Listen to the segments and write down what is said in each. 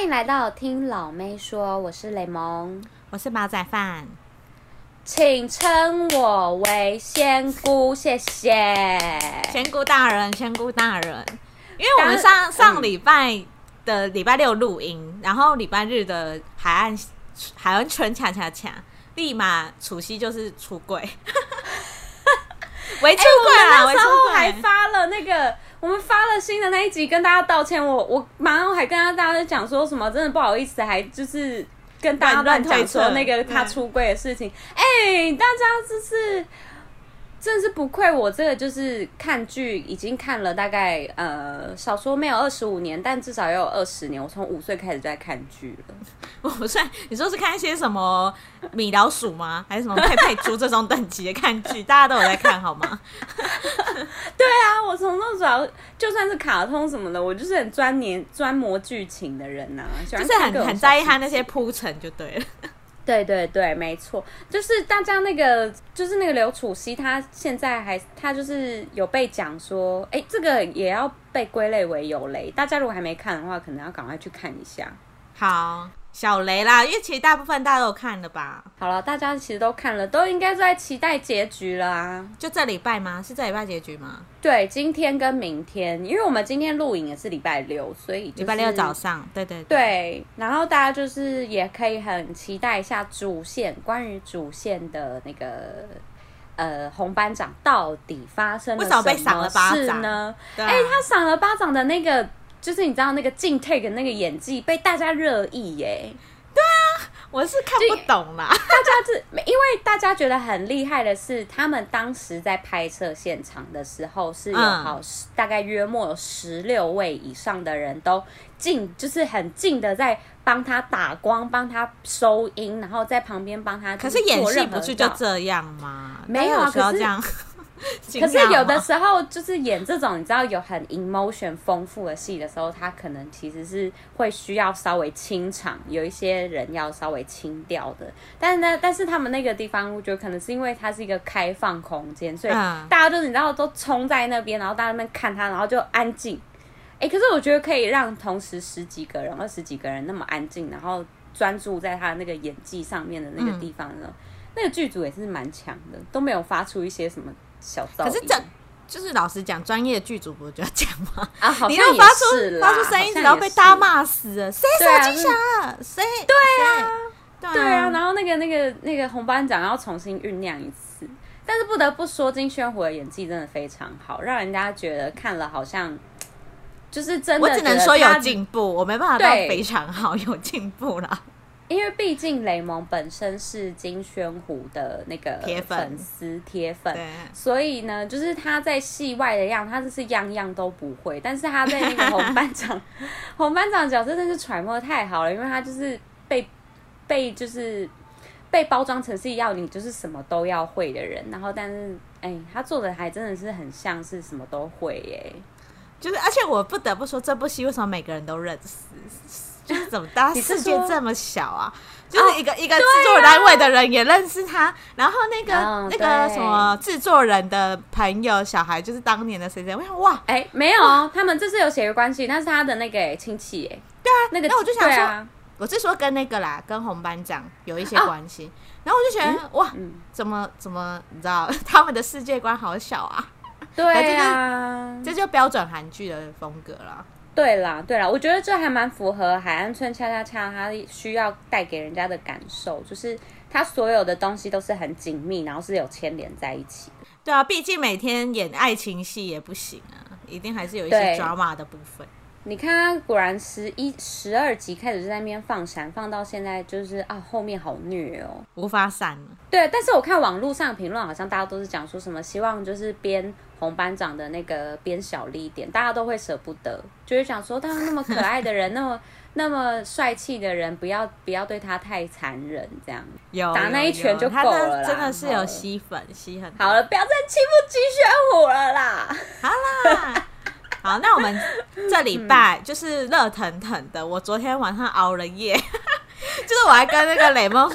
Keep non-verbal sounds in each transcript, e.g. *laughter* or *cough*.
欢迎来到听老妹说，我是雷蒙，我是煲仔饭，请称我为仙姑，谢谢仙姑大人，仙姑大人。因为我们上上礼拜的礼拜六录音，嗯、然后礼拜日的海岸海岸村恰恰恰，立马除夕就是出柜，*laughs* 为出柜啊！然后还发了那个。我们发了新的那一集，跟大家道歉。我我马上还跟大家讲说什么，真的不好意思，还就是跟大家乱讲说那个他出柜的事情。哎、欸，大家就是。真是不愧我这个就是看剧已经看了大概呃少说没有二十五年，但至少也有二十年。我从五岁开始就在看剧了。*laughs* 我不算？你说是看一些什么米老鼠吗？*laughs* 还是什么佩佩猪这种等级的看剧？大家都有在看好吗？*laughs* 对啊，我从那时候就算是卡通什么的，我就是很钻研专磨剧情的人呐、啊，就是很很在意他那些铺陈就对了。对对对，没错，就是大家那个，就是那个刘楚熙，他现在还他就是有被讲说，哎，这个也要被归类为有雷。大家如果还没看的话，可能要赶快去看一下。好。小雷啦，因为其实大部分大家都有看了吧。好了，大家其实都看了，都应该在期待结局了啊。就这礼拜吗？是这礼拜结局吗？对，今天跟明天，因为我们今天录影也是礼拜六，所以、就是、礼拜六早上，对对对，对。然后大家就是也可以很期待一下主线，关于主线的那个呃红班长到底发生了什么事呢？哎、啊欸，他赏了巴掌的那个。就是你知道那个静 take 那个演技被大家热议耶，对啊，我是看不懂啦。大家是因为大家觉得很厉害的是，他们当时在拍摄现场的时候是有好、嗯、大概约莫有十六位以上的人都近，就是很近的在帮他打光、帮他收音，然后在旁边帮他。可是演戏不是就这样吗？没有啊，可是。*laughs* 可是有的时候就是演这种你知道有很 emotion 丰富的戏的时候，他可能其实是会需要稍微清场，有一些人要稍微清掉的。但是呢，但是他们那个地方，我觉得可能是因为它是一个开放空间，所以大家就是你知道都冲在那边，然后大家在那边看他，然后就安静。哎、欸，可是我觉得可以让同时十几个人、二十几个人那么安静，然后专注在他那个演技上面的那个地方呢，嗯、那个剧组也是蛮强的，都没有发出一些什么。小可是这就是老实讲，专业的剧组不就要讲吗？啊，好像你要发出发出声音，只要被大家骂死了。谁是金祥？谁？对啊，对啊。然后那个那个那个红班长要重新酝酿一次，但是不得不说，金宣虎的演技真的非常好，让人家觉得看了好像就是真的。我只能说有进步，我没办法到非常好，有进步了。因为毕竟雷蒙本身是金宣虎的那个粉丝铁粉，所以呢，就是他在戏外的样，他就是样样都不会。但是他在那个红班长，*laughs* 红班长的角色真是揣摩得太好了，因为他就是被被就是被包装成是要你就是什么都要会的人，然后但是哎，他做的还真的是很像是什么都会耶。就是而且我不得不说，这部戏为什么每个人都认识？就是怎么大家世界这么小啊？就是一个、哦、一个制作单位的人也认识他，啊、然后那个、哦、那个什么制作人的朋友小孩，就是当年的谁谁？我想哇，哎、欸，没有，他们这是有血缘关系，那是他的那个亲戚哎。对啊，那个那我就想说，啊、我是说跟那个啦，跟红班长有一些关系。哦、然后我就觉得、嗯、哇，怎么怎么你知道 *laughs* 他们的世界观好小啊？对啊，这就标准韩剧的风格了。对啦，对啦，我觉得这还蛮符合海岸村恰恰恰它需要带给人家的感受，就是它所有的东西都是很紧密，然后是有牵连在一起。对啊，毕竟每天演爱情戏也不行啊，一定还是有一些 drama 的部分。你看，他果然十一、十二集开始就在那边放闪，放到现在就是啊，后面好虐哦，无法闪了。对，但是我看网络上评论，好像大家都是讲说什么，希望就是编红班长的那个编小力一点，大家都会舍不得，就是想说他那么可爱的人，*laughs* 那么那么帅气的人，不要不要对他太残忍，这样有打那一拳就够了啦。真的是有吸粉吸很好了，不要再欺负金宣虎了啦，好啦。*laughs* 好，那我们这礼拜就是热腾腾的。我昨天晚上熬了夜，*laughs* 就是我还跟那个雷梦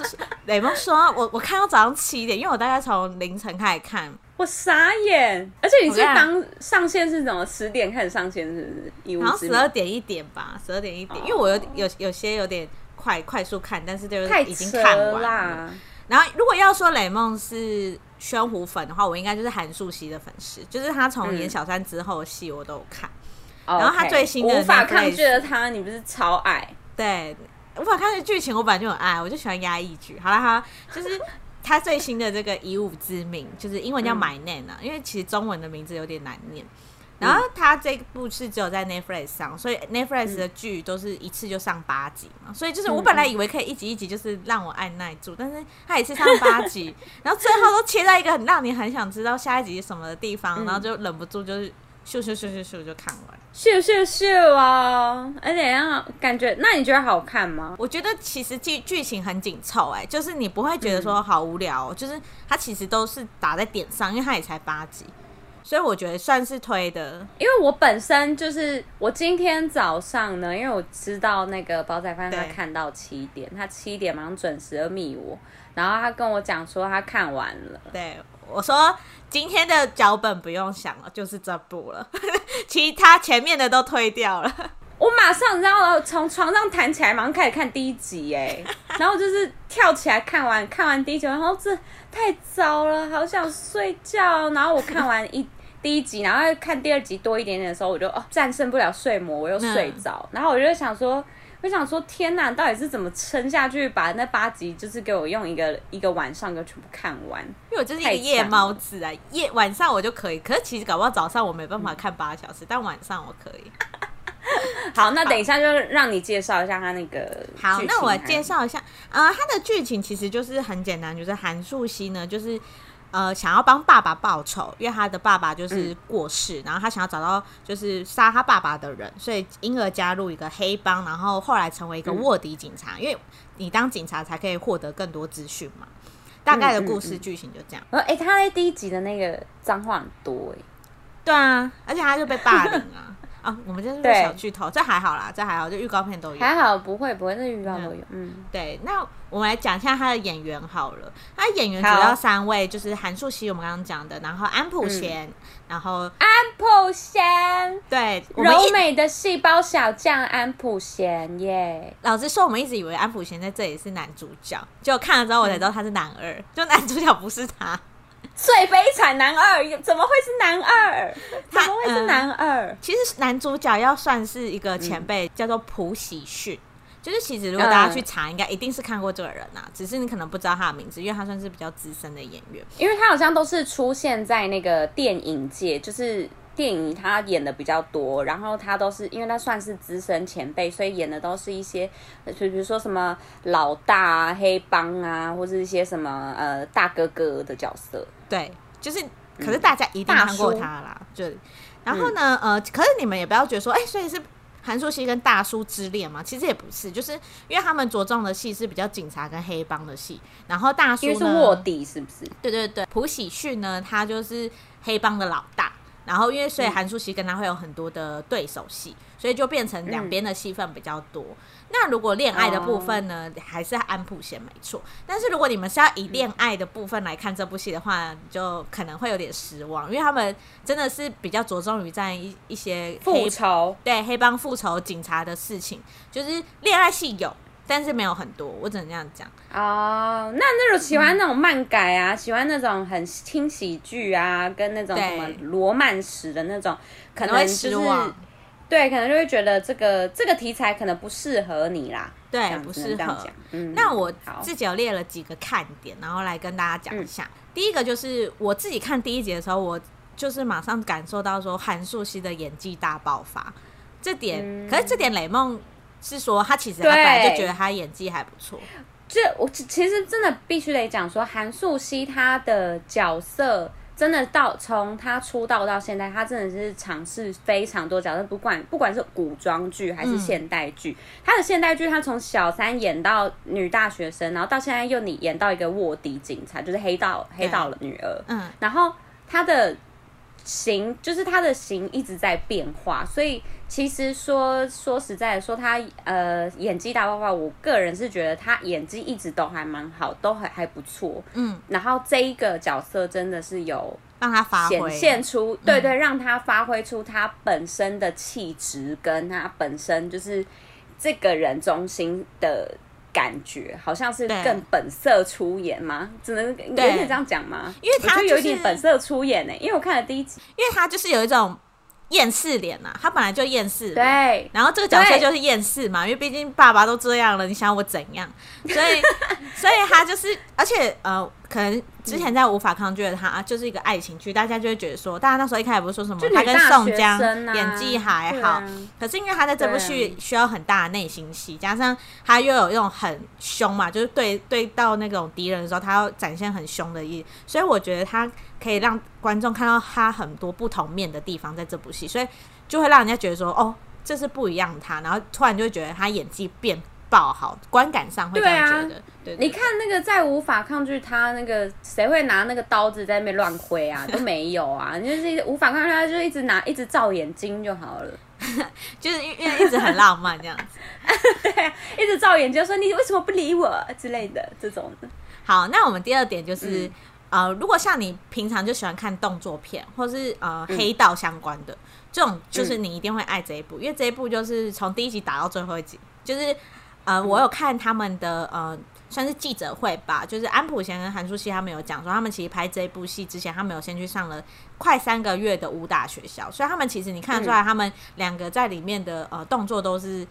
雷梦说，我我看到早上七点，因为我大概从凌晨开始看，我傻眼。而且你是当上线是怎么十点开始上线，是不是？然后十二点一点吧，十二点一点，因为我有有有些有点快快速看，但是就是已经看完了。然后如果要说雷梦是宣虎粉的话，我应该就是韩素汐的粉丝，就是他从演小三之后的戏我都有看。然后他最新的无法抗拒的他，你不是超爱？对。无法看的剧情，我本来就很爱，我就喜欢压抑剧。好了哈，就是他最新的这个以武之名，就是英文叫 My Name 啊，嗯、因为其实中文的名字有点难念。然后他这部是只有在 Netflix 上，所以 Netflix 的剧都是一次就上八集嘛。所以就是我本来以为可以一集一集就是让我按耐住，但是他一次上八集，*laughs* 然后最后都切在一个很让你很想知道下一集什么的地方，然后就忍不住就是。咻咻咻咻咻就看完，咻咻咻啊！而且让感觉，那你觉得好看吗？我觉得其实剧剧情很紧凑，哎，就是你不会觉得说好无聊，嗯、就是它其实都是打在点上，因为它也才八集，所以我觉得算是推的。因为我本身就是我今天早上呢，因为我知道那个煲仔饭他看到七点，他七点马上准时的密我，然后他跟我讲说他看完了，对。我说今天的脚本不用想了，就是这部了，*laughs* 其他前面的都推掉了。我马上，然后从床上弹起来，马上开始看第一集，哎，*laughs* 然后就是跳起来看完，看完第一集，然后这太早了，好想睡觉。然后我看完一第一集，然后看第二集多一点点的时候，我就哦战胜不了睡魔，我又睡着。嗯、然后我就想说。我想说，天哪，到底是怎么撑下去把那八集，就是给我用一个一个晚上给全部看完？因为我就是一个夜猫子啊，夜晚上我就可以，可是其实搞不好早上我没办法看八小时，嗯、但晚上我可以。*laughs* 好，那等一下就让你介绍一下他那个。好，那我介绍一下，呃，他的剧情其实就是很简单，就是韩素汐呢，就是。呃，想要帮爸爸报仇，因为他的爸爸就是过世，嗯、然后他想要找到就是杀他爸爸的人，所以因而加入一个黑帮，然后后来成为一个卧底警察。嗯、因为你当警察才可以获得更多资讯嘛。大概的故事剧情就这样。呃、嗯，哎、他在第一集的那个脏话很多哎、欸。对啊，而且他就被霸凌啊。*laughs* 啊、哦，我们这是小剧透，对这还好啦，这还好，就预告片都有，还好不会不会，那预告都有。嗯，对，那我们来讲一下他的演员好了，他演员主要三位，就是韩素汐，我们刚刚讲的，然后安普贤，嗯、然后安普贤，对，柔美的细胞小将安普贤耶。老实说，我们一直以为安普贤在这里是男主角，结果看了之后我才知道他是男二，嗯、就男主角不是他。最悲惨男二，怎么会是男二？怎么会是男二？嗯、其实男主角要算是一个前辈，嗯、叫做朴喜训。就是其实如果大家去查，应该一定是看过这个人呐、只是你可能不知道他的名字，因为他算是比较资深的演员。因为他好像都是出现在那个电影界，就是。电影他演的比较多，然后他都是因为他算是资深前辈，所以演的都是一些，就比如说什么老大啊、黑帮啊，或者一些什么呃大哥哥的角色。对，就是，可是大家一定看过他啦。嗯、就，然后呢，嗯、呃，可是你们也不要觉得说，哎、欸，所以是韩素熙跟大叔之恋嘛？其实也不是，就是因为他们着重的戏是比较警察跟黑帮的戏，然后大叔呢是卧底，是不是？对对对，朴喜旭呢，他就是黑帮的老大。然后，因为所以韩素希跟他会有很多的对手戏，嗯、所以就变成两边的戏份比较多。嗯、那如果恋爱的部分呢，哦、还是安普贤没错。但是如果你们是要以恋爱的部分来看这部戏的话，就可能会有点失望，因为他们真的是比较着重于在一一些复仇，对黑帮复仇、警察的事情，就是恋爱戏有。但是没有很多，我只能这样讲哦。那那种喜欢那种漫改啊，嗯、喜欢那种很轻喜剧啊，跟那种什么罗曼史的那种，可能就是能会失望，对，可能就会觉得这个这个题材可能不适合你啦。对，不适合。嗯，那我自己有列了几个看点，然后来跟大家讲一下。嗯、第一个就是我自己看第一集的时候，我就是马上感受到说韩素汐的演技大爆发，这点，嗯、可是这点雷梦。是说他其实他本来就觉得他演技还不错。这我其实真的必须得讲说，韩素汐她的角色真的到从她出道到现在，她真的是尝试非常多角色，不管不管是古装剧还是现代剧，她、嗯、的现代剧她从小三演到女大学生，然后到现在又你演到一个卧底警察，就是黑道黑道的女儿。嗯，然后她的型就是他的形一直在变化，所以其实说说实在的说他呃演技大爆发，我个人是觉得他演技一直都还蛮好，都还还不错。嗯，然后这一个角色真的是有让他发挥，显现出对对，让他发挥出他本身的气质，跟他本身就是这个人中心的。感觉好像是更本色出演吗？只能有点这样讲吗？因为他、就是、有一点本色出演呢、欸。因为我看了第一集，因为他就是有一种厌世脸呐，他本来就厌世，对。然后这个角色就是厌世嘛，因为毕竟爸爸都这样了，你想我怎样？所以，*laughs* 所以他就是，而且呃。可能之前在无法抗拒的他，就是一个爱情剧，大家就会觉得说，大家那时候一开始不是说什么他跟宋江演技还好，可是因为他在这部戏需要很大的内心戏，加上他又有一种很凶嘛，就是对对到那种敌人的时候，他要展现很凶的意，所以我觉得他可以让观众看到他很多不同面的地方，在这部戏，所以就会让人家觉得说，哦，这是不一样的他，然后突然就会觉得他演技变。爆好，观感上会这样觉得。对你看那个在无法抗拒他那个，谁会拿那个刀子在那边乱挥啊？*laughs* 都没有啊，你就是无法抗拒他，就一直拿一直照眼睛就好了，*laughs* 就是因为一直很浪漫这样子。*laughs* 对啊，一直照眼睛说你为什么不理我之类的这种的。好，那我们第二点就是、嗯、呃，如果像你平常就喜欢看动作片，或是呃、嗯、黑道相关的这种，就是你一定会爱这一部，嗯、因为这一部就是从第一集打到最后一集，就是。呃，我有看他们的呃，算是记者会吧，就是安普贤跟韩素希他们有讲说，他们其实拍这部戏之前，他们有先去上了快三个月的武打学校，所以他们其实你看得出来，他们两个在里面的呃动作都是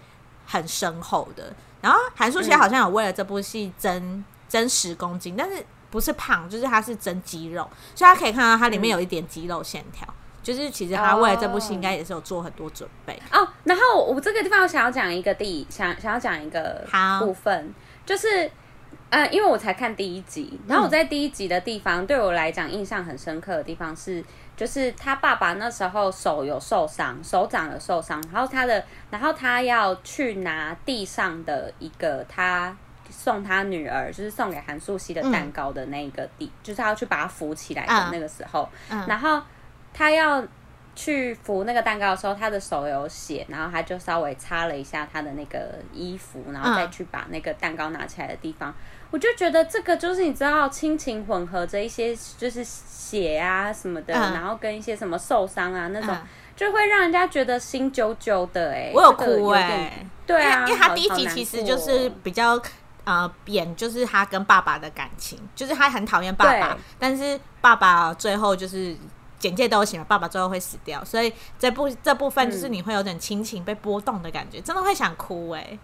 很深厚的。然后韩素希好像有为了这部戏增增十公斤，但是不是胖，就是他是增肌肉，所以他可以看到它里面有一点肌肉线条。就是其实他为了这部戏应该也是有做很多准备。哦。Oh, 然后我这个地方我想要讲一个第想想要讲一个部分，就是呃，因为我才看第一集，然后我在第一集的地方、嗯、对我来讲印象很深刻的地方是，就是他爸爸那时候手有受伤，手掌有受伤，然后他的然后他要去拿地上的一个他送他女儿，就是送给韩素汐的蛋糕的那个地，嗯、就是他要去把它扶起来的那个时候，嗯嗯、然后。他要去扶那个蛋糕的时候，他的手有血，然后他就稍微擦了一下他的那个衣服，然后再去把那个蛋糕拿起来的地方，嗯、我就觉得这个就是你知道亲情混合着一些就是血啊什么的，嗯、然后跟一些什么受伤啊那种，嗯、就会让人家觉得心揪揪的哎、欸，我有哭哎、欸，对啊，因为他第一集其实就是比较呃扁，就是他跟爸爸的感情，就是他很讨厌爸爸，但是爸爸最后就是。简介都写了，爸爸最后会死掉，所以这部这部分就是你会有点亲情被波动的感觉，嗯、真的会想哭哎、欸。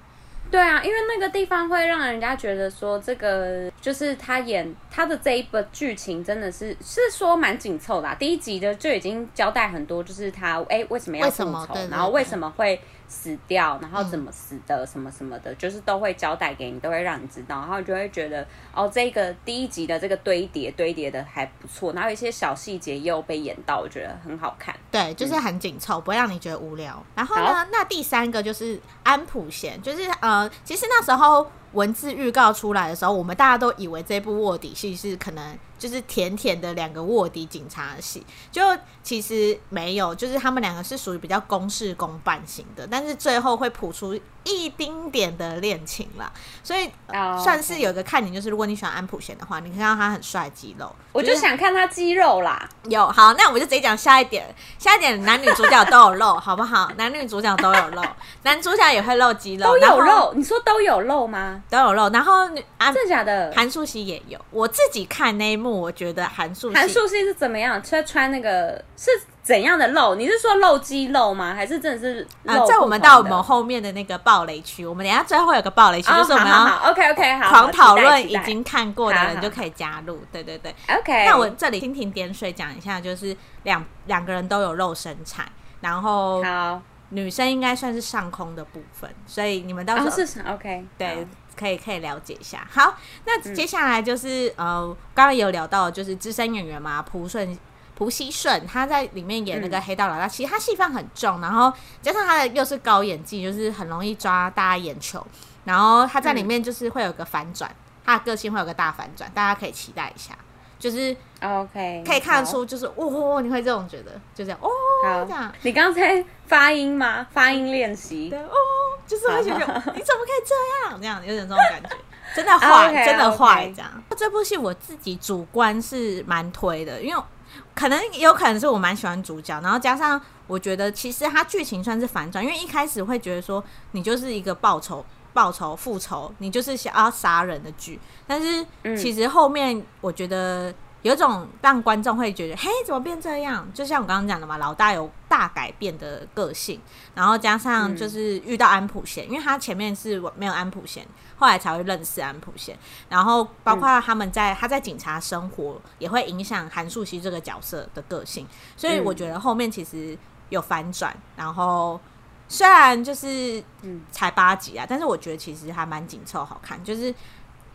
对啊，因为那个地方会让人家觉得说，这个就是他演他的这一部剧情真的是是说蛮紧凑的、啊。第一集的就已经交代很多，就是他哎、欸、为什么要复仇，然后为什么会。死掉，然后怎么死的，嗯、什么什么的，就是都会交代给你，都会让你知道，然后你就会觉得哦，这个第一集的这个堆叠堆叠的还不错，然后有一些小细节又被演到，我觉得很好看。对，就是很紧凑，嗯、不会让你觉得无聊。然后呢，那第三个就是安普贤，就是呃，其实那时候文字预告出来的时候，我们大家都以为这部卧底戏是可能。就是甜甜的两个卧底警察的戏，就其实没有，就是他们两个是属于比较公事公办型的，但是最后会谱出一丁点的恋情啦，所以、呃 oh. 算是有一个看点，就是如果你喜欢安普贤的话，你看到他很帅肌肉，我就想看他肌肉啦。有好，那我们就直接讲下一点，下一点男女主角都有露，*laughs* 好不好？男女主角都有露，*laughs* 男主角也会露肌肉，都有露。你说都有露吗？都有露。然后啊，真的假的？韩素希也有。我自己看那一幕。我觉得韩素韩素希是怎么样？穿穿那个是怎样的露？你是说露肌肉吗？还是真的是露的？啊，在我们到我们后面的那个暴雷区，我们等一下最后有个暴雷区，哦、就是我们要 OK OK 好，狂讨论已经看过的人就可以加入。对对对，OK。那我这里蜻蜓点水讲一下，就是两两个人都有肉身材，然后好女生应该算是上空的部分，所以你们到时候、哦、是 OK 对。可以可以了解一下。好，那接下来就是、嗯、呃，刚刚有聊到，就是资深演员嘛，朴顺朴熙顺，他在里面演那个黑道老大，嗯、其实他戏份很重，然后加上他的又是高演技，就是很容易抓大家眼球。然后他在里面就是会有个反转，嗯、他的个性会有个大反转，大家可以期待一下。就是 OK，可以看得出就是哦，你会这种觉得，就这样哦，这样。你刚才发音吗？发音练习。对哦，就是会觉得你怎么可以这样？这样有点这种感觉，真的坏，*laughs* 真的坏，这样。这部戏我自己主观是蛮推的，因为可能有可能是我蛮喜欢主角，然后加上我觉得其实它剧情算是反转，因为一开始会觉得说你就是一个报仇。报仇、复仇，你就是想要杀人的剧。但是其实后面我觉得有种让观众会觉得，嘿，怎么变这样？就像我刚刚讲的嘛，老大有大改变的个性，然后加上就是遇到安普贤，因为他前面是没有安普贤，后来才会认识安普贤。然后包括他们在他在警察生活，也会影响韩素希这个角色的个性。所以我觉得后面其实有反转，然后。虽然就是嗯才八集啊，但是我觉得其实还蛮紧凑好看，就是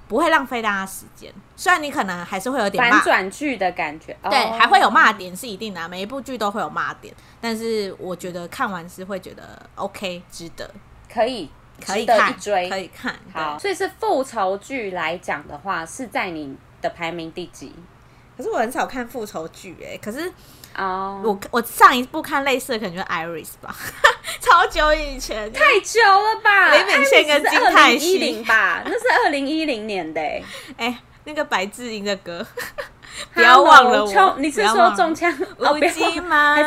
不会浪费大家时间。虽然你可能还是会有点反转剧的感觉，对，还会有骂点是一定的啊，每一部剧都会有骂点，但是我觉得看完是会觉得 OK，值得，可以可以看，追，可以看。好，所以是复仇剧来讲的话，是在你的排名第几？可是我很少看复仇剧哎，可是。哦、oh.，我我上一部看类似的可能就是 Iris 吧，*laughs* 超久以前，太久了吧？李秉宪跟金泰熙吧，*laughs* 那是二零一零年的哎、欸，那个白智英的歌，不要忘了我。你是说中枪？乌鸡麻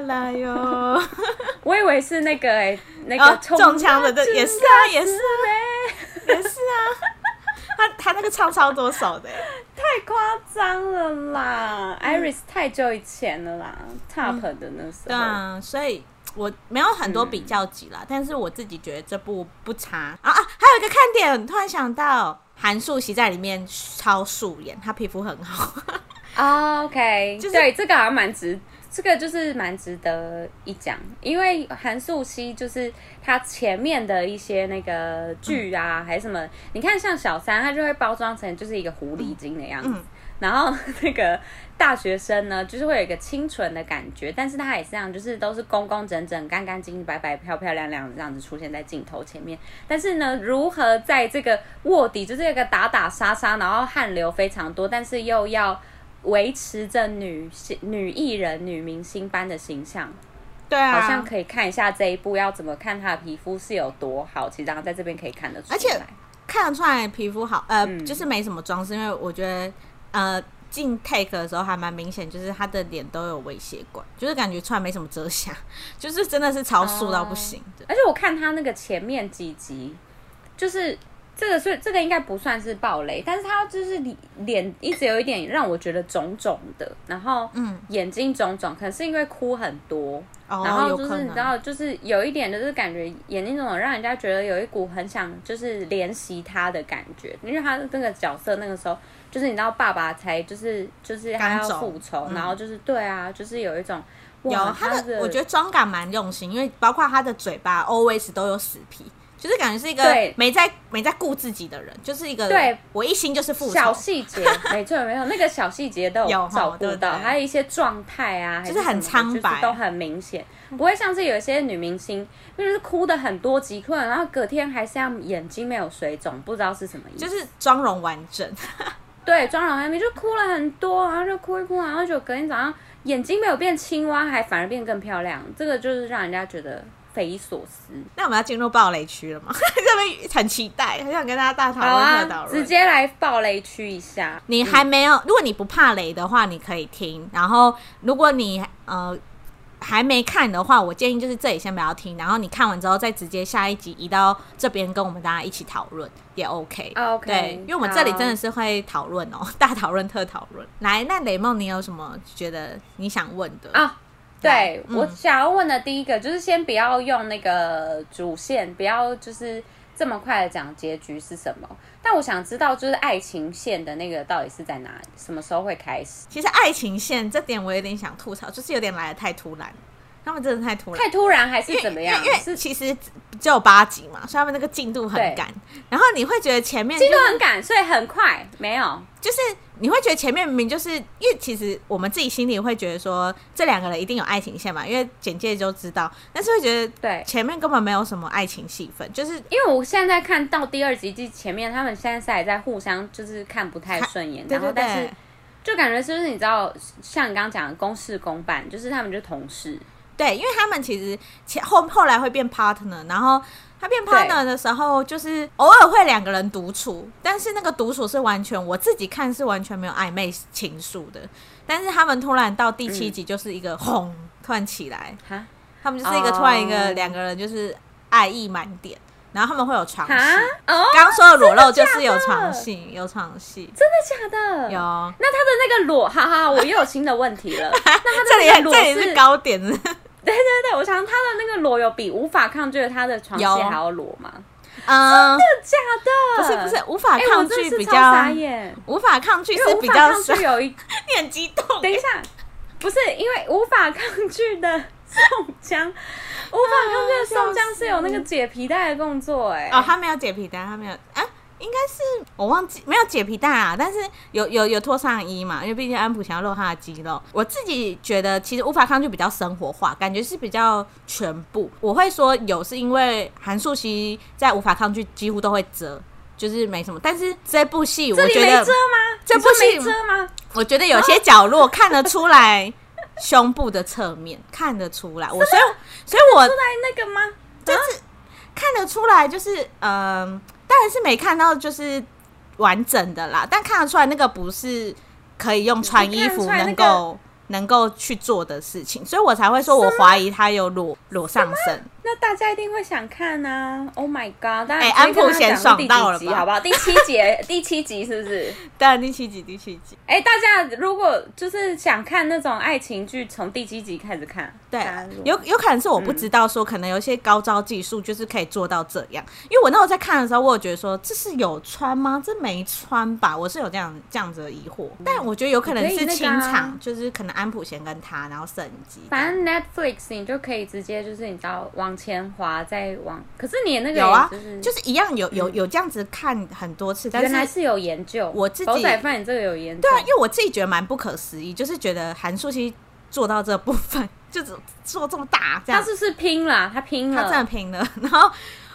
辣哟，*laughs* 我以为是那个哎、欸，那个中枪的，也是啊，也是呗，也是啊。他他那个唱超多首的，*laughs* 太夸张了啦、嗯、！Iris 太久以前了啦、嗯、，Top 的那时候。对啊，所以我没有很多比较级啦、嗯，但是我自己觉得这部不差啊啊！还有一个看点，突然想到韩素汐在里面超素颜，她皮肤很好。Oh, *laughs* OK，、就是、对，这个好像蛮值。这个就是蛮值得一讲，因为韩素汐就是他前面的一些那个剧啊，还是什么，你看像小三，他就会包装成就是一个狐狸精的样子，然后那个大学生呢，就是会有一个清纯的感觉，但是他也是这样，就是都是工工整整、干干净净、白白、漂漂亮亮的这样子出现在镜头前面，但是呢，如何在这个卧底，就是一个打打杀杀，然后汗流非常多，但是又要。维持着女性、女艺人、女明星般的形象，对啊，好像可以看一下这一部要怎么看她的皮肤是有多好。其实，然后在这边可以看得出来，而且看得出来皮肤好，呃、嗯，就是没什么装饰，因为我觉得，呃，进 take 的时候还蛮明显，就是她的脸都有微血管，就是感觉出来没什么遮瑕，就是真的是超素到不行的。而且我看她那个前面几集，就是。这个是这个应该不算是暴雷，但是他就是脸一直有一点让我觉得肿肿的，然后嗯。眼睛肿肿，可能是因为哭很多，然后就是你知道，就是有一点就是感觉眼睛肿肿，让人家觉得有一股很想就是怜惜他的感觉，因为他那个角色那个时候就是你知道爸爸才就是就是他要复仇，然后就是对啊，就是有一种有他的，我觉得妆感蛮用心，因为包括他的嘴巴 always 都有死皮。就是感觉是一个没在没在顾自己的人，就是一个对我一心就是复仇。小细节，没错没错，那个小细节都有 *laughs* 照顾到，还有一些状态啊，就是很苍白，就是、都很明显，不会像是有一些女明星，就是哭的很多集，困然后隔天还是要眼睛没有水肿，不知道是什么意思，就是妆容完整。*laughs* 对，妆容完美就哭了很多，然后就哭一哭，然后就隔天早上眼睛没有变青蛙，还反而变更漂亮，这个就是让人家觉得。匪夷所思。那我们要进入暴雷区了吗？*laughs* 这边很期待，很想跟大家大讨论。直接来暴雷区一下。你还没有、嗯，如果你不怕雷的话，你可以听。然后，如果你呃还没看的话，我建议就是这里先不要听。然后你看完之后，再直接下一集移到这边跟我们大家一起讨论也 OK。OK，对，因为我们这里真的是会讨论哦，大讨论特讨论。来，那雷梦，你有什么觉得你想问的啊？对、嗯、我想要问的第一个就是先不要用那个主线，不要就是这么快的讲结局是什么。但我想知道，就是爱情线的那个到底是在哪里，什么时候会开始？其实爱情线这点我有点想吐槽，就是有点来的太突然。他们真的太突然，太突然还是怎么样？因为，是其实只有八集嘛，所以他们那个进度很赶。然后你会觉得前面进度很赶，所以很快没有。就是你会觉得前面明明就是因为其实我们自己心里会觉得说这两个人一定有爱情线嘛，因为简介就知道。但是会觉得对前面根本没有什么爱情戏份，就是因为我现在看到第二集，前面他们现在是还在互相就是看不太顺眼，然后但是。就感觉是不是你知道，像你刚刚讲的公事公办，就是他们就同事。对，因为他们其实前后后来会变 partner，然后他变 partner 的时候，就是偶尔会两个人独处，但是那个独处是完全我自己看是完全没有暧昧情愫的。但是他们突然到第七集就是一个轰、嗯，突然起来，他们就是一个突然一个两个人就是爱意满点，然后他们会有床戏。刚刚说的裸露就是有床戏，有床戏，真的假的？有。那他的那个裸，哈哈，我又有新的问题了。*laughs* 那他这里这里是高点。*laughs* 对对对，我想他的那个裸有比无法抗拒的他的床戏还要裸吗？嗯，真的假的？不是不是，无法抗拒比较傻眼，无法抗拒是比较是有一 *laughs* 你很激动。等一下，不是因为无法抗拒的宋江，无法抗拒的宋江是有那个解皮带的动作哎、欸。哦，他没有解皮带，他没有啊。应该是我忘记没有解皮带啊，但是有有有脱上衣嘛，因为毕竟安普想要露他的肌肉。我自己觉得其实无法抗拒比较生活化，感觉是比较全部。我会说有是因为韩素汐在无法抗拒几乎都会遮，就是没什么。但是这部戏我觉得遮吗？这部戏遮吗？我觉得有些角落看得出来胸部的侧面看得出来。我所以所以我出来那个吗？就是看得出来，就是嗯。呃当然是没看到，就是完整的啦。但看得出来，那个不是可以用穿衣服能够能够去做的事情，所以我才会说，我怀疑他有裸裸上身。那大家一定会想看啊！Oh my god！哎、欸，安普贤爽到了吧？好不好？第七集，*laughs* 第七集是不是？对，第七集，第七集。哎、欸，大家如果就是想看那种爱情剧，从第七集开始看。对，有有可能是我不知道说，可能有一些高招技术就是可以做到这样。嗯、因为我那时候在看的时候，我有觉得说，这是有穿吗？这没穿吧？我是有这样这样子的疑惑。嗯、但我觉得有可能是清场，啊、就是可能安普贤跟他，然后升级。反正 Netflix 你就可以直接就是你知道往前。滑在网，可是你那个、就是、有啊，就是一样有有有这样子看很多次，但是原来是有研究。我自己狗仔饭，你这个有研究，对啊，因为我自己觉得蛮不可思议，就是觉得韩素希做到这部分，就是做这么大，这样他是不是拼了？他拼了，他真的拼了。*laughs* 然后，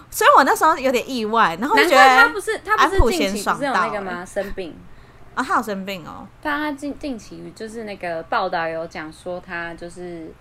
所以我那时候有点意外，然后觉得他不是他不是近期不是有那个吗？生病啊，他有生病哦。但他近近期就是那个报道有讲说他就是。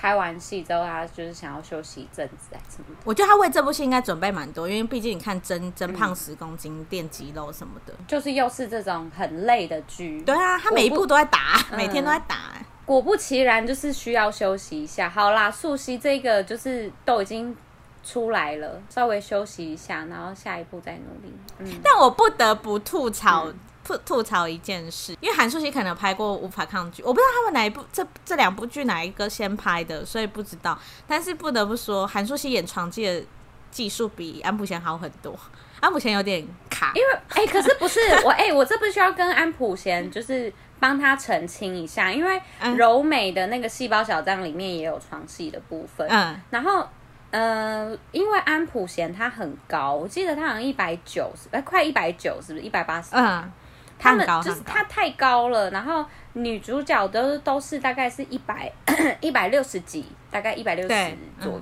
拍完戏之后，他就是想要休息一阵子，还是什么？我觉得他为这部戏应该准备蛮多，因为毕竟你看增增胖十公斤、练、嗯、肌肉什么的，就是又是这种很累的剧。对啊，他每一部都在打，每天都在打、欸。果不其然，就是需要休息一下。好啦，素汐这个就是都已经出来了，稍微休息一下，然后下一步再努力。嗯，但我不得不吐槽。嗯吐吐槽一件事，因为韩素汐可能拍过《无法抗拒》，我不知道他们哪一部这这两部剧哪一个先拍的，所以不知道。但是不得不说，韩素汐演床技的技术比安普贤好很多。安普贤有点卡，因为哎、欸，可是不是我哎、欸，我这不需要跟安普贤就是帮他澄清一下，因为柔美的那个细胞小将里面也有床戏的部分。嗯，然后呃，因为安普贤他很高，我记得他好像一百九十，哎，快一百九，是不是一百八十？嗯。他们就是他太高了，然后女主角都都是大概是一百 *clears throat* 一百六十几，大概一百六十左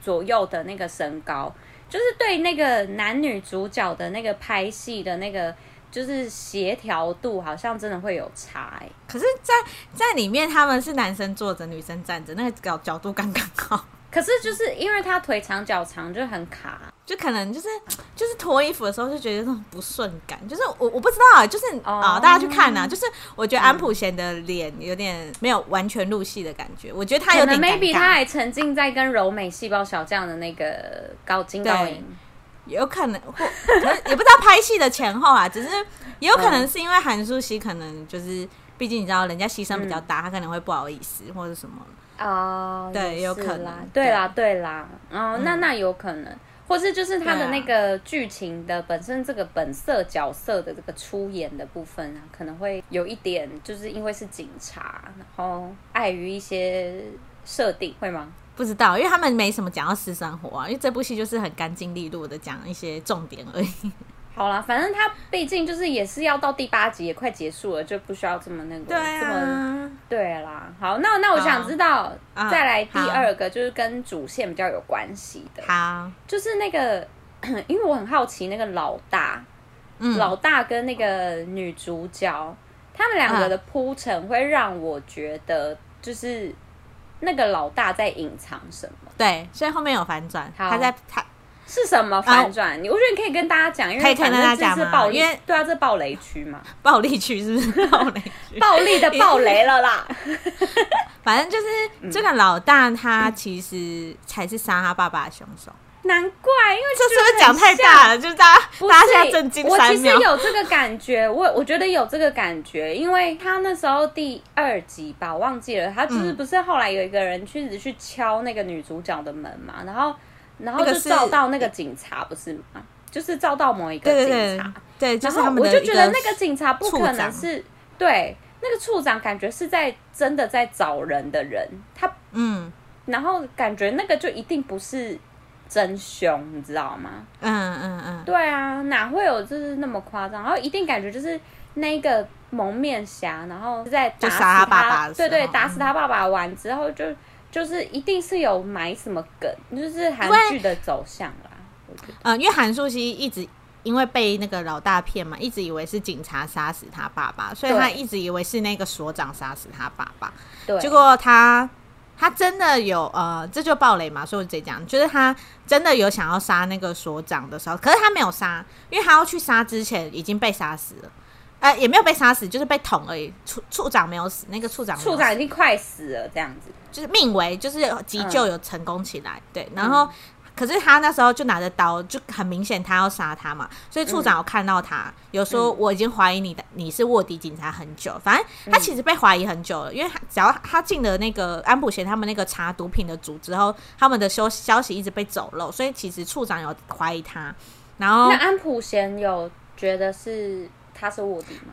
左右的那个身高，就是对那个男女主角的那个拍戏的那个就是协调度，好像真的会有差哎。可是在，在在里面他们是男生坐着，女生站着，那个角角度刚刚好。可是就是因为他腿长脚长就很卡，就可能就是就是脱衣服的时候就觉得那种不顺感，就是我我不知道啊，就是啊、哦，大家去看呐、啊，就是我觉得安普贤的脸有点没有完全入戏的感觉，我觉得他有点。maybe 他还沉浸在跟柔美细胞小将的那个高金高银，有可能或也不知道拍戏的前后啊，只是也有可能是因为韩素希可能就是毕竟你知道人家牺牲比较大，嗯、他可能会不好意思或者什么。哦、oh，对，有可能，对啦，对啦，哦，那那有可能，或是就是他的那个剧情的本身这个本色角色的这个出演的部分啊，可能会有一点，就是因为是警察，然后碍于一些设定，会吗？不知道，因为他们没什么讲到私生活啊，因为这部戏就是很干净利落的讲一些重点而已。好啦，反正他毕竟就是也是要到第八集，也快结束了，就不需要这么那个，对啊、这么对啦。好，那那我想知道，再来第二个就是跟主线比较有关系的，好，就是那个，*clears throat* 因为我很好奇那个老大，嗯、老大跟那个女主角。他们两个的铺陈会让我觉得，就是那个老大在隐藏什么。对，所以后面有反转，他在他。是什么反转？你、啊、我觉得你可以跟大家讲，因为可以跟大家讲是暴力，因为对啊，这暴雷区嘛，暴力区是不是 *laughs* 暴雷区？暴力的暴雷了啦。*laughs* 反正就是这个老大，他其实才是杀他爸爸的凶手。难怪，因为这是不是讲太大了？就是大家大家现在震惊。我其实有这个感觉，我我觉得有这个感觉，因为他那时候第二集吧，我忘记了，他就是不是后来有一个人去一直去敲那个女主角的门嘛，然后。然后就照到那个警察不是吗？就是照到某一个警察，对，然后我就觉得那个警察不可能是对那个处长，感觉是在真的在找人的人，他嗯，然后感觉那个就一定不是真凶，你知道吗？嗯嗯嗯，对啊，哪会有就是那么夸张？然后一定感觉就是那个蒙面侠，然后在打死他爸爸，对对，打死他爸爸完之后就。就是一定是有埋什么梗，就是韩剧的走向啦。嗯、呃，因为韩素汐一直因为被那个老大骗嘛，一直以为是警察杀死他爸爸，所以他一直以为是那个所长杀死他爸爸。对，结果他他真的有呃，这就暴雷嘛，所以我直接讲，就是他真的有想要杀那个所长的时候，可是他没有杀，因为他要去杀之前已经被杀死了。呃，也没有被杀死，就是被捅而已。处处长没有死，那个处长处长已经快死了，这样子就是命为，就是急救有成功起来。嗯、对，然后、嗯、可是他那时候就拿着刀，就很明显他要杀他嘛。所以处长有看到他，嗯、有说我已经怀疑你的，你是卧底警察很久。反正他其实被怀疑很久了，因为只要他进了那个安普贤他们那个查毒品的组之后，他们的消消息一直被走漏，所以其实处长有怀疑他。然后那安普贤有觉得是。他是卧底吗？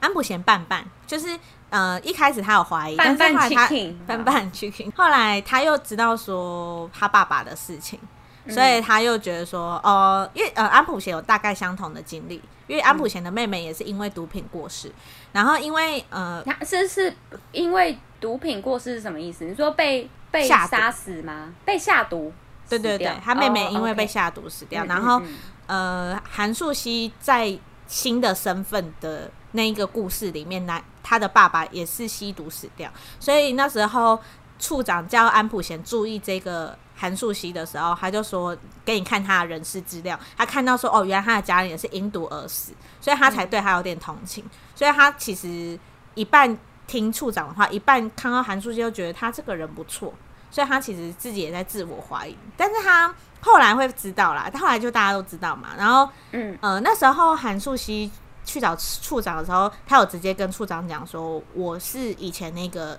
安普贤半半，就是呃，一开始他有怀疑，半半但是后来他半半 chicken，*laughs* 后来他又知道说他爸爸的事情，嗯、所以他又觉得说，哦、呃，因为呃，安普贤有大概相同的经历，因为安普贤的妹妹也是因为毒品过世，然后因为呃，是是因为毒品过世是什么意思？你说被被杀死吗？被下毒？对对对，他妹妹因为被下毒死掉，然后、呃，韩素希在。新的身份的那一个故事里面，男他的爸爸也是吸毒死掉，所以那时候处长叫安普贤注意这个韩素希的时候，他就说给你看他的人事资料，他看到说哦，原来他的家人也是因毒而死，所以他才对他有点同情，所以他其实一半听处长的话，一半看到韩素希又觉得他这个人不错，所以他其实自己也在自我怀疑，但是他。后来会知道啦，他后来就大家都知道嘛。然后，嗯呃，那时候韩素汐去找处长的时候，他有直接跟处长讲说：“我是以前那个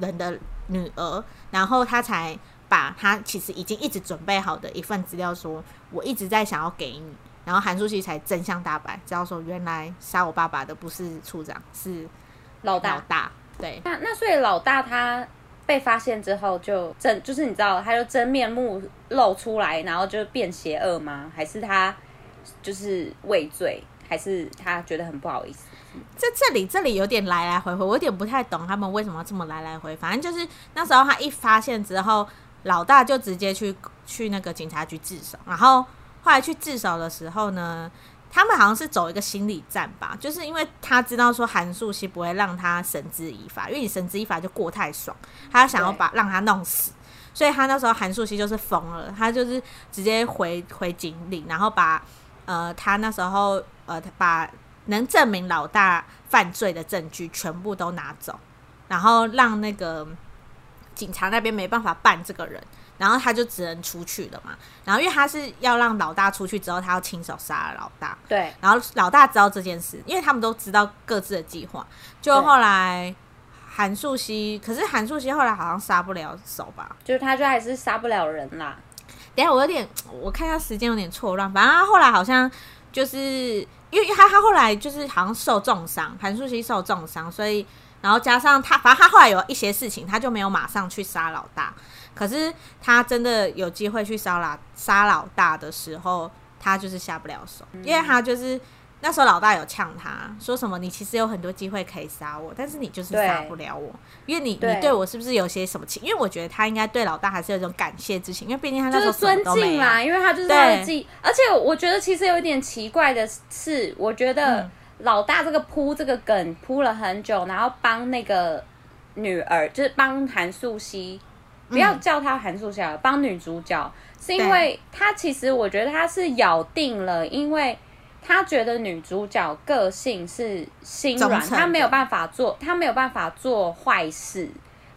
人的女儿。”然后他才把他其实已经一直准备好的一份资料说：“我一直在想要给你。”然后韩素汐才真相大白，知道说原来杀我爸爸的不是处长，是老大。老大对，那那所以老大他。被发现之后就真就是你知道，他就真面目露出来，然后就变邪恶吗？还是他就是畏罪？还是他觉得很不好意思？在这里，这里有点来来回回，我有点不太懂他们为什么这么来来回。反正就是那时候他一发现之后，老大就直接去去那个警察局自首，然后后来去自首的时候呢，他们好像是走一个心理战吧，就是因为他知道说韩素汐不会让他绳之以法，因为你绳之以法就过太爽，他想要把让他弄死，所以他那时候韩素汐就是疯了，他就是直接回回警里，然后把呃他那时候呃把能证明老大犯罪的证据全部都拿走，然后让那个警察那边没办法办这个人。然后他就只能出去了嘛。然后因为他是要让老大出去之后，他要亲手杀了老大。对。然后老大知道这件事，因为他们都知道各自的计划。就后来韩素希，可是韩素希后来好像杀不了手吧？就是他就还是杀不了人啦。等下我有点，我看一下时间有点错乱。反正他后来好像就是因为他他后来就是好像受重伤，韩素希受重伤，所以然后加上他，反正他后来有一些事情，他就没有马上去杀老大。可是他真的有机会去杀老杀老大的时候，他就是下不了手，嗯、因为他就是那时候老大有呛他说什么：“你其实有很多机会可以杀我，但是你就是杀不了我，因为你你对我是不是有些什么情？因为我觉得他应该对老大还是有一种感谢之情，因为毕竟他那时候什么都没有，因为他就是他的记。而且我觉得其实有一点奇怪的是，我觉得老大这个铺这个梗铺了很久，然后帮那个女儿，就是帮韩素希，不要叫她韩素希了，帮、嗯、女主角，是因为她其实我觉得她是咬定了，因为她觉得女主角个性是心软，她没有办法做，她没有办法做坏事，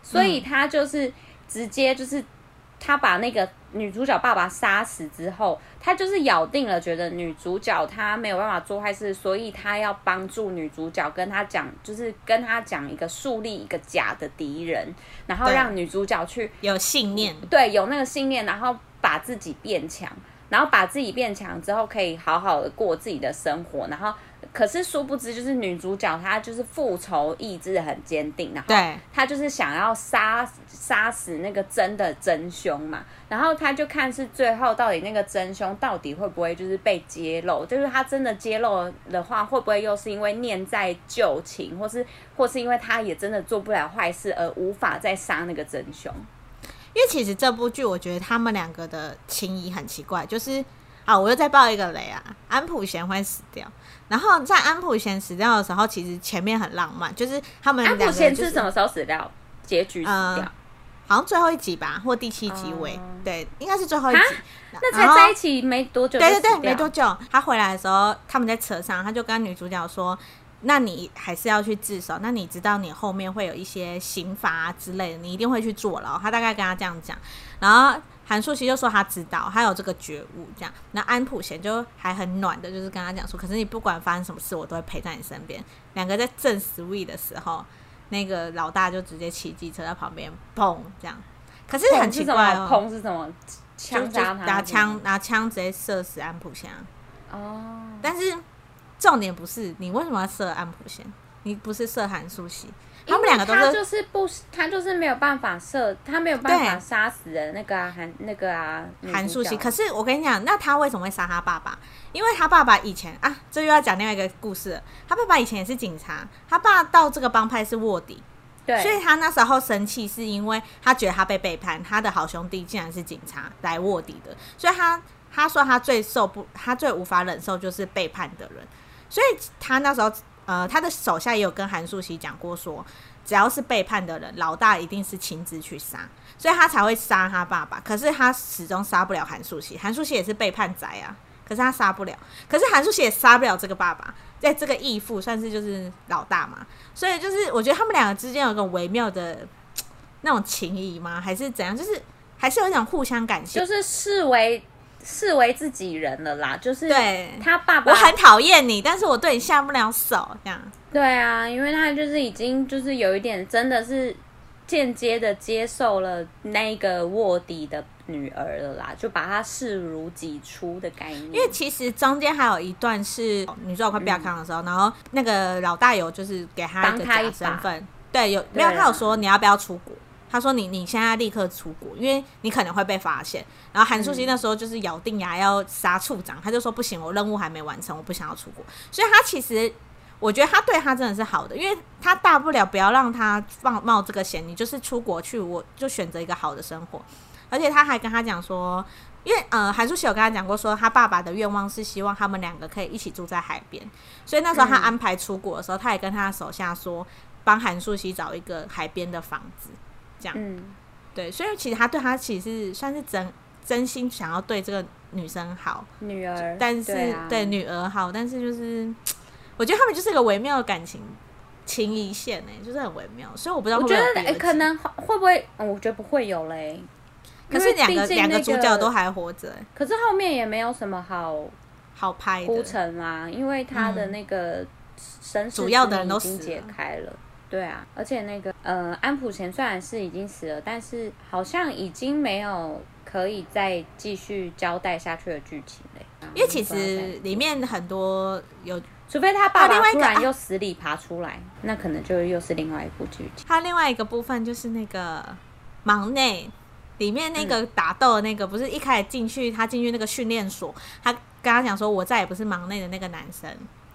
所以她就是直接就是她把那个。女主角爸爸杀死之后，他就是咬定了，觉得女主角她没有办法做坏事，所以他要帮助女主角，跟他讲，就是跟他讲一个树立一个假的敌人，然后让女主角去有信念，对，有那个信念，然后把自己变强，然后把自己变强之后，可以好好的过自己的生活，然后。可是殊不知，就是女主角她就是复仇意志很坚定，然后她就是想要杀杀死那个真的真凶嘛，然后她就看是最后到底那个真凶到底会不会就是被揭露，就是她真的揭露的话，会不会又是因为念在旧情，或是 *laughs* 或是因为她也真的做不了坏事而无法再杀那个真凶？因为其实这部剧我觉得他们两个的情谊很奇怪，就是。啊！我又再爆一个雷啊！安普贤会死掉，然后在安普贤死掉的时候，其实前面很浪漫，就是他们、就是、安普贤是什么时候死掉？结局死掉、呃，好像最后一集吧，或第七集尾，嗯、对，应该是最后一集。那才在一起没多久，对对对，没多久。他回来的时候，他们在车上，他就跟女主角说：“那你还是要去自首，那你知道你后面会有一些刑罚啊之类的，你一定会去坐牢。”他大概跟他这样讲，然后。韩素汐就说他知道，他有这个觉悟，这样。那安普贤就还很暖的，就是跟他讲说，可是你不管发生什么事，我都会陪在你身边。两个在正 sweet 的时候，那个老大就直接骑机车在旁边砰这样。可是很奇怪哦，砰是什么？枪杀他？拿枪拿枪直接射死安普贤。哦。但是重点不是你为什么要射安普贤？你不是射韩素希？他们两个都是，他就是不，他就是没有办法射，他没有办法杀死人那个啊，韩那个啊，韩素希。可是我跟你讲，那他为什么会杀他爸爸？因为他爸爸以前啊，这又要讲另外一个故事了。他爸爸以前也是警察，他爸到这个帮派是卧底，对，所以他那时候生气是因为他觉得他被背叛，他的好兄弟竟然是警察来卧底的，所以他他说他最受不，他最无法忍受就是背叛的人，所以他那时候。呃，他的手下也有跟韩素汐讲过说，只要是背叛的人，老大一定是亲自去杀，所以他才会杀他爸爸。可是他始终杀不了韩素汐，韩素汐也是背叛仔啊，可是他杀不了。可是韩素汐也杀不了这个爸爸，在这个义父算是就是老大嘛，所以就是我觉得他们两个之间有一个微妙的那种情谊吗？还是怎样？就是还是有一种互相感谢，就是视为。视为自己人了啦，就是对他爸爸，我很讨厌你，但是我对你下不了手，这样。对啊，因为他就是已经就是有一点真的是间接的接受了那个卧底的女儿了啦，就把她视如己出的概念。因为其实中间还有一段是女主角快变康的时候，嗯，然后那个老大有就是给他一个假身份，对，有没有他有说你要不要出国？他说你：“你现在立刻出国，因为你可能会被发现。”然后韩素希那时候就是咬定牙要杀处长，他就说：“不行，我任务还没完成，我不想要出国。”所以，他其实我觉得他对他真的是好的，因为他大不了不要让他放冒这个险，你就是出国去，我就选择一个好的生活。而且他还跟他讲说，因为呃，韩素希有跟他讲过，说他爸爸的愿望是希望他们两个可以一起住在海边，所以那时候他安排出国的时候，他也跟他手下说，帮韩素希找一个海边的房子。这样，嗯，对，所以其实他对他其实算是真真心想要对这个女生好，女儿，但是对，女儿好，但是就是我觉得他们就是一个微妙的感情情一线呢，就是很微妙，所以我不知道。我觉得哎、欸，可能会不会？我觉得不会有嘞。可是两个两、那个、个主角都还活着，可是后面也没有什么好好拍铺陈啦，因为他的那个神主要的人都已经解开了。对啊，而且那个呃，安普贤虽然是已经死了，但是好像已经没有可以再继续交代下去的剧情嘞。因为其实里面很多有，除非他爸爸突然又死里爬出来，啊、那可能就又是另外一部剧情。他另外一个部分就是那个忙内里面那个打斗的那个，不是一开始进去他进去那个训练所，他跟他讲说，我再也不是忙内的那个男生。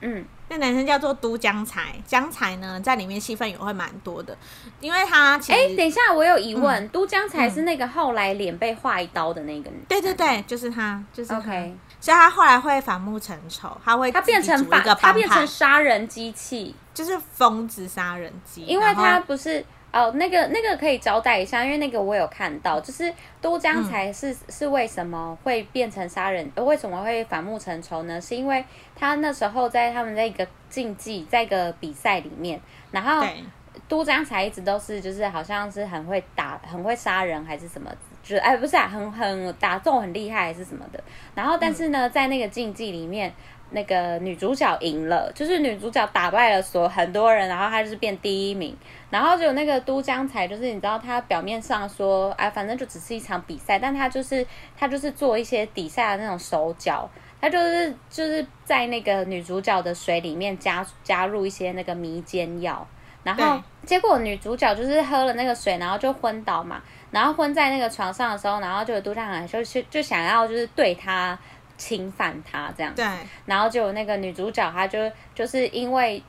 嗯，那男生叫做都江才，江才呢在里面戏份也会蛮多的，因为他其实……哎、欸，等一下，我有疑问，嗯、都江才是那个后来脸被划一刀的那个人？对对对，就是他，就是 OK。所以他后来会反目成仇，他会他变成把他变成杀人机器，就是疯子杀人机，因为他不是。哦，那个那个可以交代一下，因为那个我有看到，就是都江才是、嗯、是为什么会变成杀人，呃，为什么会反目成仇呢？是因为他那时候在他们那个竞技，在一个比赛里面，然后都江才一直都是就是好像是很会打，很会杀人还是什么，就是哎不是啊，很很打斗很厉害还是什么的，然后但是呢，嗯、在那个竞技里面。那个女主角赢了，就是女主角打败了所很多人，然后她就是变第一名。然后就有那个都江才，就是你知道，他表面上说，哎，反正就只是一场比赛，但他就是他就是做一些底下的那种手脚，他就是就是在那个女主角的水里面加加入一些那个迷奸药，然后结果女主角就是喝了那个水，然后就昏倒嘛，然后昏在那个床上的时候，然后就有都江才就就想要就是对他。侵犯他这样子，对，然后就有那个女主角，她就就是因为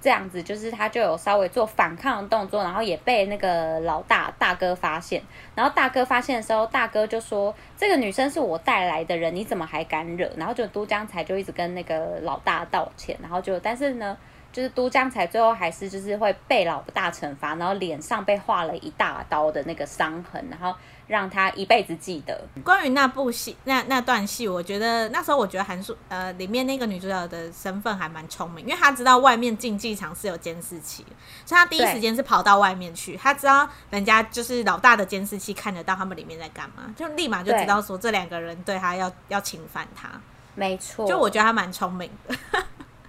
这样子，就是她就有稍微做反抗的动作，然后也被那个老大大哥发现。然后大哥发现的时候，大哥就说：“这个女生是我带来的人，你怎么还敢惹？”然后就都江才就一直跟那个老大道歉，然后就但是呢，就是都江才最后还是就是会被老大惩罚，然后脸上被划了一大刀的那个伤痕，然后。让他一辈子记得。关于那部戏，那那段戏，我觉得那时候我觉得韩素呃里面那个女主角的身份还蛮聪明，因为她知道外面竞技场是有监视器，所以她第一时间是跑到外面去。她知道人家就是老大的监视器看得到他们里面在干嘛，就立马就知道说这两个人对她要要侵犯她。没错，就我觉得她蛮聪明的。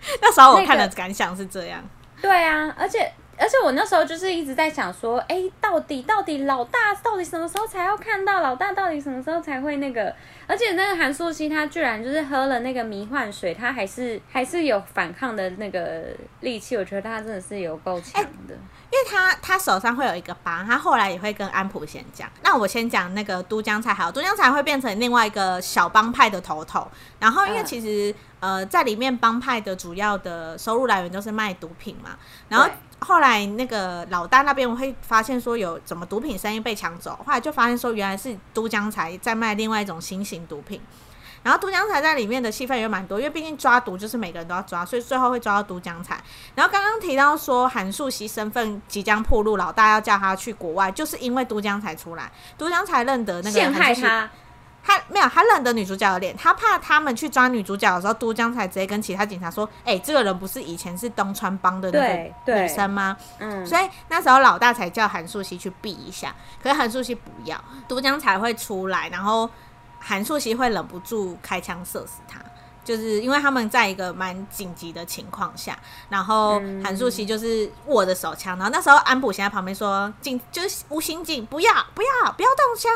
*laughs* 那时候我看的感想是这样。那个、对啊，而且。而且我那时候就是一直在想说，哎、欸，到底到底老大到底什么时候才要看到？老大到底什么时候才会那个？而且那个韩素汐他居然就是喝了那个迷幻水，他还是 *laughs* 还是有反抗的那个力气。我觉得他真的是有够强的。欸因为他他手上会有一个疤，他后来也会跟安普贤讲。那我先讲那个都江菜，好，都江菜会变成另外一个小帮派的头头。然后因为其实呃在里面帮派的主要的收入来源就是卖毒品嘛。然后后来那个老大那边我会发现说有什么毒品生意被抢走，后来就发现说原来是都江才在卖另外一种新型毒品。然后都江才在里面的戏份也蛮多，因为毕竟抓毒就是每个人都要抓，所以最后会抓到都江才。然后刚刚提到说韩素希身份即将暴露，老大要叫他去国外，就是因为都江才出来，都江才认得那个陷害他，他没有，他认得女主角的脸，他怕他们去抓女主角的时候，都江才直接跟其他警察说：“哎、欸，这个人不是以前是东川帮的那个女生吗？”嗯，所以那时候老大才叫韩素汐去避一下，可是韩素汐不要，都江才会出来，然后。韩素汐会忍不住开枪射死他，就是因为他们在一个蛮紧急的情况下，然后韩素汐就是握着手枪，然后那时候安普贤在旁边说：“警就是吴刑警，不要不要不要动枪。”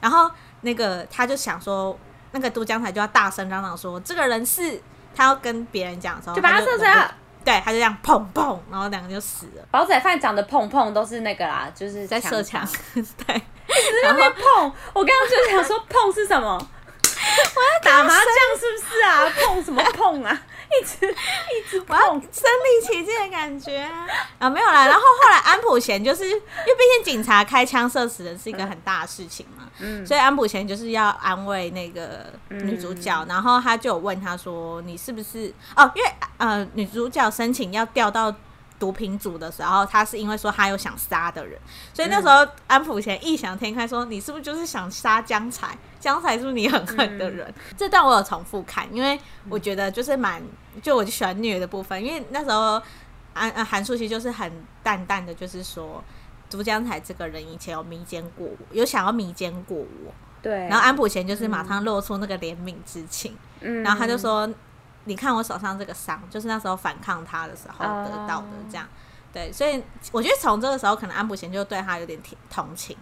然后那个他就想说，那个都江台就要大声嚷嚷说：“这个人是他要跟别人讲的时候，就把他射死了。”对，他就这样砰砰，然后两个就死了。煲仔饭长得砰砰都是那个啦，就是在射墙，*laughs* 对。*laughs* 然后碰，我刚刚就想说 *laughs* 碰是什么？我要打麻将是不是啊？碰什么碰啊？一直一直碰，身临其境的感觉啊！没有啦。然后后来安普贤就是因为毕竟警察开枪射死人是一个很大的事情嘛，嗯，所以安普贤就是要安慰那个女主角，嗯、然后他就有问他说：“你是不是哦？因为呃，女主角申请要调到。”毒品组的时候，他是因为说他有想杀的人，所以那时候安普贤异想天开说：“你是不是就是想杀江才？江才是不是你很恨的人？”嗯、这段我有重复看，因为我觉得就是蛮，就我就喜欢虐的部分。因为那时候安呃韩素希就是很淡淡的，就是说都江才这个人以前有迷奸过我，有想要迷奸过我。对，然后安普贤就是马上露出那个怜悯之情，嗯，然后他就说。你看我手上这个伤，就是那时候反抗他的时候得到的，这样，对，所以我觉得从这个时候，可能安普贤就对他有点同情，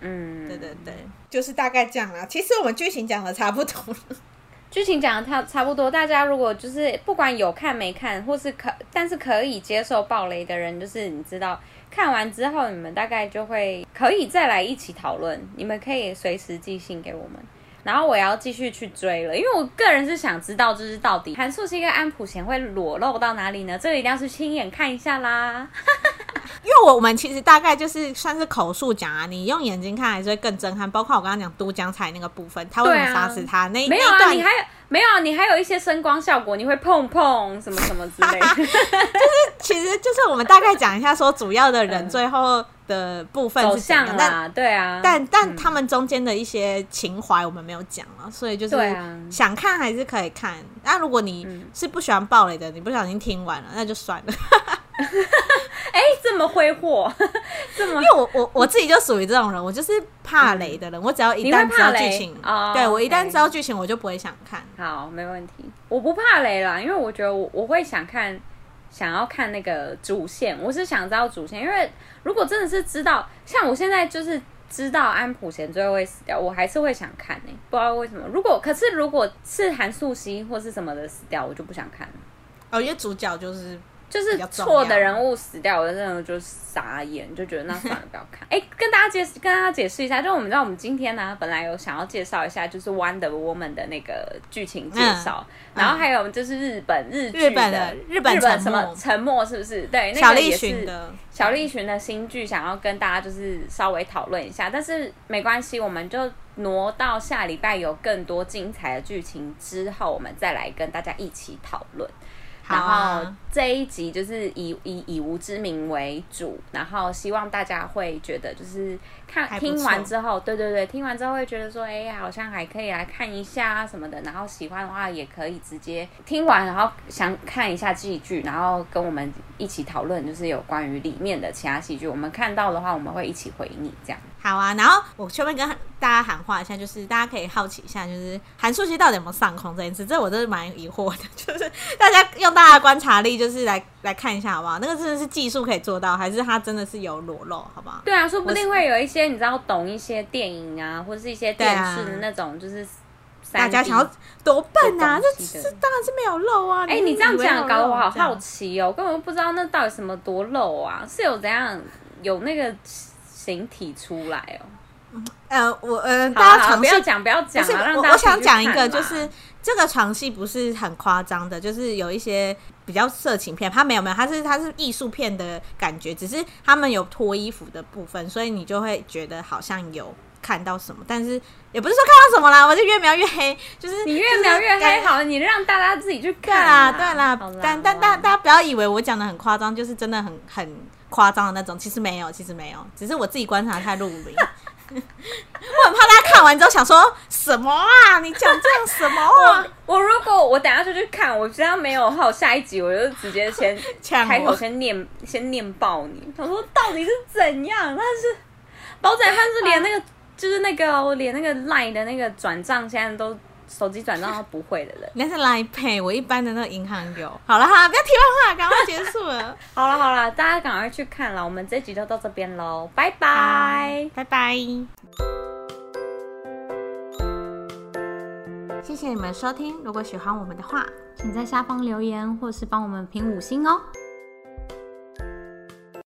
嗯，对对对，就是大概这样啦。其实我们剧情讲的差不多，*laughs* 剧情讲的差差不多。大家如果就是不管有看没看，或是可但是可以接受暴雷的人，就是你知道看完之后，你们大概就会可以再来一起讨论。你们可以随时寄信给我们。然后我也要继续去追了，因为我个人是想知道，就是到底韩素汐跟安普贤会裸露到哪里呢？这个一定要是亲眼看一下啦。*laughs* 因为我们其实大概就是算是口述讲啊，你用眼睛看还是会更震撼。包括我刚刚讲都江菜那个部分，他为什么杀死他？那没有啊，你还有没有？你还有一些声光效果，你会碰碰什么什么之类的。*laughs* 就是其实就是我们大概讲一下，说主要的人最后的部分是怎样，但对啊，但但他们中间的一些情怀我们没有讲啊，所以就是想看还是可以看。那如果你是不喜欢暴雷的，你不小心听完了，那就算了。哎，这么挥霍，*laughs* 这么，因为我我我自己就属于这种人，我就是怕雷的人。我只要一旦知道剧情，对我一旦知道剧情，我就不会想看。好，没问题，我不怕雷啦，因为我觉得我我会想看，想要看那个主线，我是想知道主线，因为如果真的是知道，像我现在就是知道安普贤最后会死掉，我还是会想看呢。不知道为什么，如果可是如果是韩素希或是什么的死掉，我就不想看了。哦，因为主角就是。就是错的人物死掉，我真的就傻眼，就觉得那算了，不要看。*laughs* 哎、欸，跟大家解释，跟大家解释一下，就我们知道，我们今天呢、啊，本来有想要介绍一下，就是《Wonder Woman》的那个剧情介绍，嗯、然后还有就是日本日剧的日本日本什么沉默，是不是？对，那个也是小栗旬的新剧，想要跟大家就是稍微讨论一下，但是没关系，我们就挪到下礼拜有更多精彩的剧情之后，我们再来跟大家一起讨论。然后这一集就是以以以无知名为主，然后希望大家会觉得就是看听完之后，对对对，听完之后会觉得说，哎呀，好像还可以来看一下啊什么的。然后喜欢的话也可以直接听完，然后想看一下戏剧，然后跟我们一起讨论，就是有关于里面的其他戏剧。我们看到的话，我们会一起回你这样。好啊，然后我顺便跟大家喊话一下，就是大家可以好奇一下，就是韩素汐到底有没有上空这件事，这我真是蛮疑惑的。就是大家用大家的观察力，就是来来看一下好不好？那个真的是技术可以做到，还是他真的是有裸露，好不好？对啊，说不定会有一些你知道懂一些电影啊，或者是一些电视的那种，就是大家想要多笨啊，这这当然是没有露啊！哎、欸，你这样讲搞得我好好奇哦，我根本不知道那到底什么多露啊，是有怎样有那个。形体出来哦，呃，我呃，大家不要讲，不要讲，我我想讲一个，就是这个床戏不是很夸张的，就是有一些比较色情片，它没有没有，它是它是艺术片的感觉，只是他们有脱衣服的部分，所以你就会觉得好像有看到什么，但是也不是说看到什么啦，我就越描越黑，就是你越描越黑，好，你让大家自己去看啦，对啦，但但大大家不要以为我讲的很夸张，就是真的很很。夸张的那种，其实没有，其实没有，只是我自己观察太入迷。*laughs* *laughs* 我很怕大家看完之后想说什么啊？你讲这样什么啊？*laughs* 我，我如果我等下就去看，我只要没有的话，我下一集我就直接先 *laughs* 开口先念先念爆你。他说到底是怎样？但是煲仔饭是连那个就是那个我连那个 line 的那个转账现在都。手机转账都不会的人，*laughs* 那是 Line Pay，我一般的那个银行有。好了哈，不要题外话，赶快结束了。*laughs* 好了好了，大家赶快去看了，我们这集就到这边喽，拜拜拜拜。谢谢你们收听，如果喜欢我们的话，请在下方留言或是帮我们评五星哦。